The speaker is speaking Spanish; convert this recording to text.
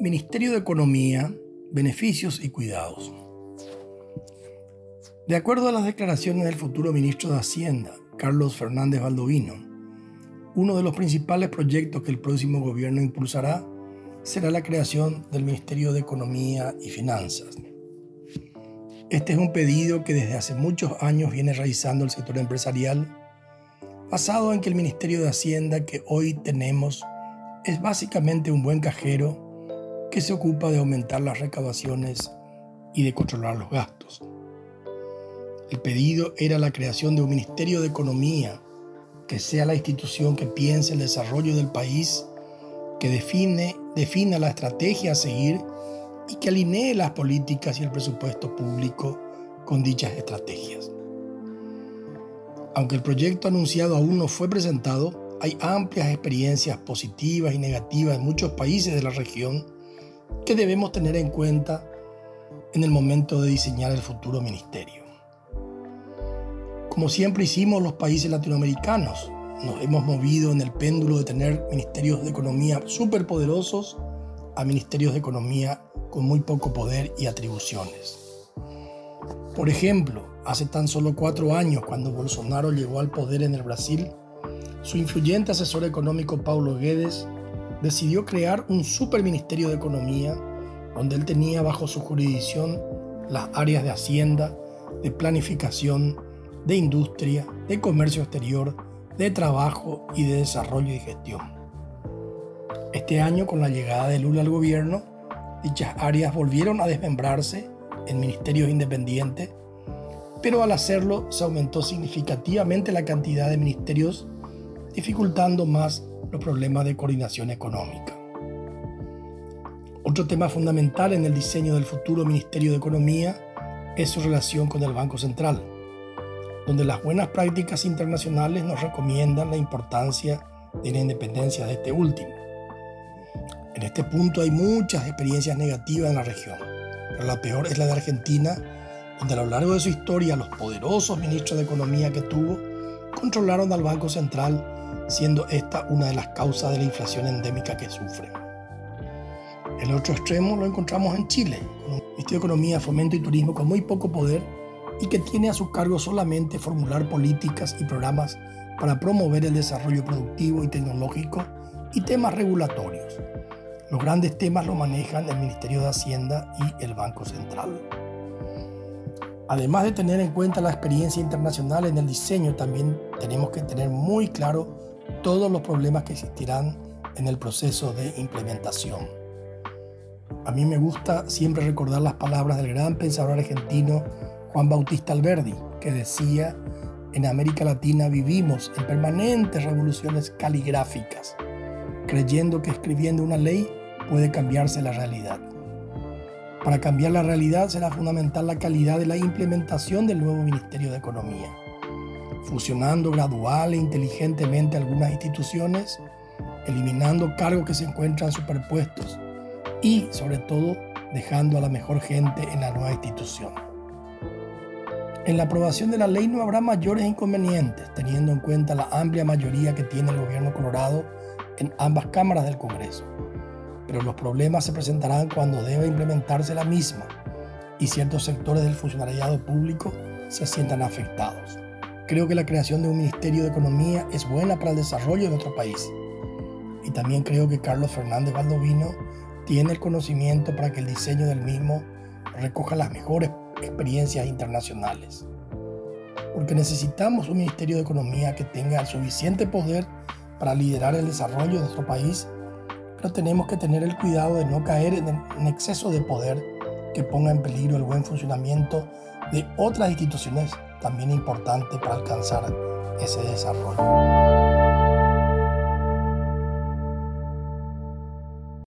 Ministerio de Economía, Beneficios y Cuidados. De acuerdo a las declaraciones del futuro ministro de Hacienda, Carlos Fernández Baldovino, uno de los principales proyectos que el próximo gobierno impulsará será la creación del Ministerio de Economía y Finanzas. Este es un pedido que desde hace muchos años viene realizando el sector empresarial, basado en que el Ministerio de Hacienda que hoy tenemos es básicamente un buen cajero que se ocupa de aumentar las recaudaciones y de controlar los gastos. El pedido era la creación de un Ministerio de Economía que sea la institución que piense el desarrollo del país, que define, defina la estrategia a seguir y que alinee las políticas y el presupuesto público con dichas estrategias. Aunque el proyecto anunciado aún no fue presentado, hay amplias experiencias positivas y negativas en muchos países de la región que debemos tener en cuenta en el momento de diseñar el futuro ministerio. Como siempre hicimos los países latinoamericanos, nos hemos movido en el péndulo de tener ministerios de economía superpoderosos a ministerios de economía con muy poco poder y atribuciones. Por ejemplo, hace tan solo cuatro años, cuando Bolsonaro llegó al poder en el Brasil, su influyente asesor económico Paulo Guedes decidió crear un superministerio de Economía donde él tenía bajo su jurisdicción las áreas de Hacienda, de Planificación, de Industria, de Comercio Exterior, de Trabajo y de Desarrollo y Gestión. Este año, con la llegada de Lula al gobierno, dichas áreas volvieron a desmembrarse en ministerios independientes, pero al hacerlo se aumentó significativamente la cantidad de ministerios, dificultando más los problemas de coordinación económica. Otro tema fundamental en el diseño del futuro Ministerio de Economía es su relación con el Banco Central, donde las buenas prácticas internacionales nos recomiendan la importancia de la independencia de este último. En este punto hay muchas experiencias negativas en la región, pero la peor es la de Argentina, donde a lo largo de su historia los poderosos ministros de Economía que tuvo controlaron al Banco Central siendo esta una de las causas de la inflación endémica que sufre. El otro extremo lo encontramos en Chile, con un Ministerio de Economía, Fomento y Turismo con muy poco poder y que tiene a su cargo solamente formular políticas y programas para promover el desarrollo productivo y tecnológico y temas regulatorios. Los grandes temas lo manejan el Ministerio de Hacienda y el Banco Central. Además de tener en cuenta la experiencia internacional en el diseño, también tenemos que tener muy claro todos los problemas que existirán en el proceso de implementación. A mí me gusta siempre recordar las palabras del gran pensador argentino Juan Bautista Alberdi, que decía, en América Latina vivimos en permanentes revoluciones caligráficas, creyendo que escribiendo una ley puede cambiarse la realidad. Para cambiar la realidad será fundamental la calidad de la implementación del nuevo Ministerio de Economía fusionando gradual e inteligentemente algunas instituciones, eliminando cargos que se encuentran superpuestos y, sobre todo, dejando a la mejor gente en la nueva institución. En la aprobación de la ley no habrá mayores inconvenientes, teniendo en cuenta la amplia mayoría que tiene el gobierno colorado en ambas cámaras del Congreso. Pero los problemas se presentarán cuando deba implementarse la misma y ciertos sectores del funcionariado público se sientan afectados. Creo que la creación de un Ministerio de Economía es buena para el desarrollo de nuestro país. Y también creo que Carlos Fernández Valdovino tiene el conocimiento para que el diseño del mismo recoja las mejores experiencias internacionales. Porque necesitamos un Ministerio de Economía que tenga el suficiente poder para liderar el desarrollo de nuestro país, pero tenemos que tener el cuidado de no caer en exceso de poder que ponga en peligro el buen funcionamiento de otras instituciones también importante para alcanzar ese desarrollo.